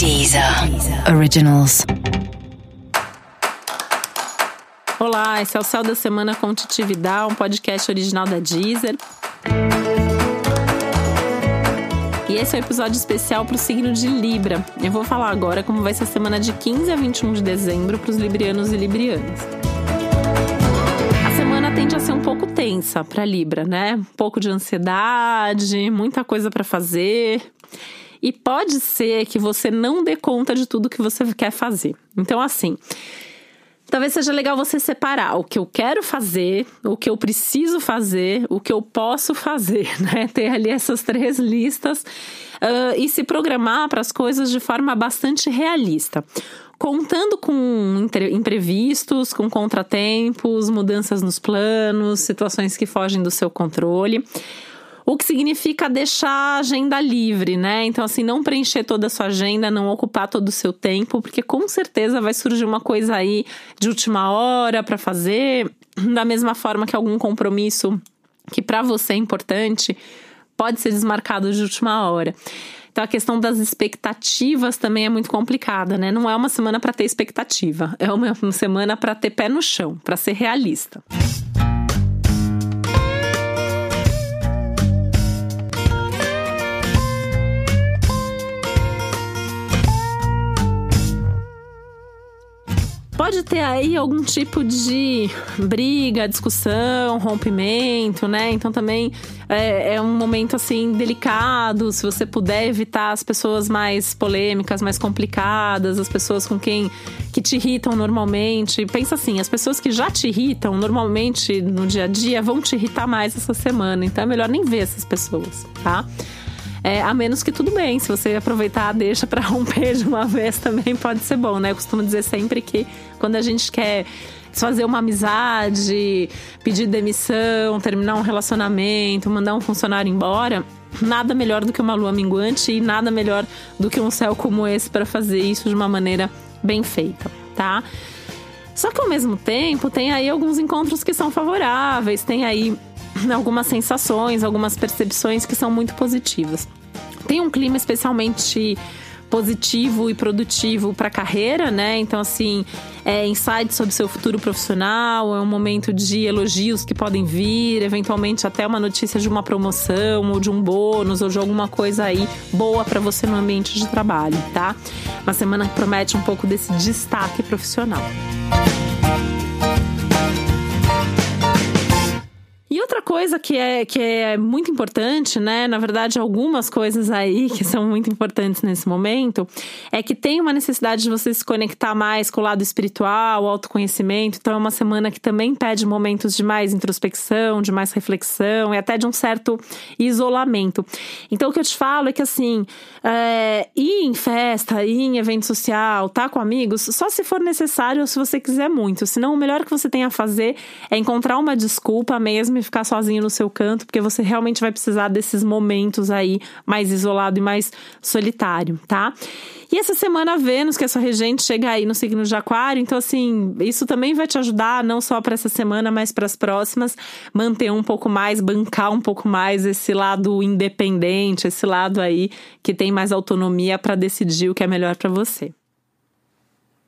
Deezer Originals. Olá, esse é o Céu da Semana com Titi Vidal, um podcast original da Deezer. E esse é o um episódio especial para o signo de Libra. Eu vou falar agora como vai ser a semana de 15 a 21 de dezembro para os librianos e librianas. A semana tende a ser um pouco tensa para Libra, né? Um pouco de ansiedade, muita coisa para fazer. E pode ser que você não dê conta de tudo que você quer fazer. Então, assim, talvez seja legal você separar o que eu quero fazer, o que eu preciso fazer, o que eu posso fazer, né? Ter ali essas três listas uh, e se programar para as coisas de forma bastante realista. Contando com imprevistos, com contratempos, mudanças nos planos, situações que fogem do seu controle o que significa deixar a agenda livre, né? Então, assim, não preencher toda a sua agenda, não ocupar todo o seu tempo, porque com certeza vai surgir uma coisa aí de última hora para fazer, da mesma forma que algum compromisso que para você é importante pode ser desmarcado de última hora. Então a questão das expectativas também é muito complicada, né? Não é uma semana para ter expectativa, é uma semana para ter pé no chão, para ser realista. Pode ter aí algum tipo de briga, discussão, rompimento, né? Então também é, é, um momento assim delicado. Se você puder evitar as pessoas mais polêmicas, mais complicadas, as pessoas com quem que te irritam normalmente. Pensa assim, as pessoas que já te irritam normalmente no dia a dia vão te irritar mais essa semana. Então é melhor nem ver essas pessoas, tá? É, a menos que tudo bem, se você aproveitar deixa para romper de uma vez também pode ser bom, né? Eu costumo dizer sempre que quando a gente quer fazer uma amizade, pedir demissão, terminar um relacionamento, mandar um funcionário embora, nada melhor do que uma lua minguante e nada melhor do que um céu como esse para fazer isso de uma maneira bem feita, tá? Só que ao mesmo tempo tem aí alguns encontros que são favoráveis, tem aí algumas sensações, algumas percepções que são muito positivas. Tem um clima especialmente positivo e produtivo para a carreira, né? Então, assim, é, insights sobre seu futuro profissional, é um momento de elogios que podem vir, eventualmente até uma notícia de uma promoção, ou de um bônus, ou de alguma coisa aí boa para você no ambiente de trabalho, tá? Uma semana que promete um pouco desse destaque profissional. Outra coisa que é, que é muito importante, né? Na verdade, algumas coisas aí que são muito importantes nesse momento é que tem uma necessidade de você se conectar mais com o lado espiritual, autoconhecimento. Então, é uma semana que também pede momentos de mais introspecção, de mais reflexão e até de um certo isolamento. Então, o que eu te falo é que, assim, é, ir em festa, ir em evento social, tá com amigos, só se for necessário ou se você quiser muito. Senão, o melhor que você tem a fazer é encontrar uma desculpa mesmo e ficar sozinho no seu canto, porque você realmente vai precisar desses momentos aí mais isolado e mais solitário, tá? E essa semana Vênus, que é sua regente, chega aí no signo de Aquário, então assim, isso também vai te ajudar não só para essa semana, mas para as próximas, manter um pouco mais, bancar um pouco mais esse lado independente, esse lado aí que tem mais autonomia para decidir o que é melhor para você.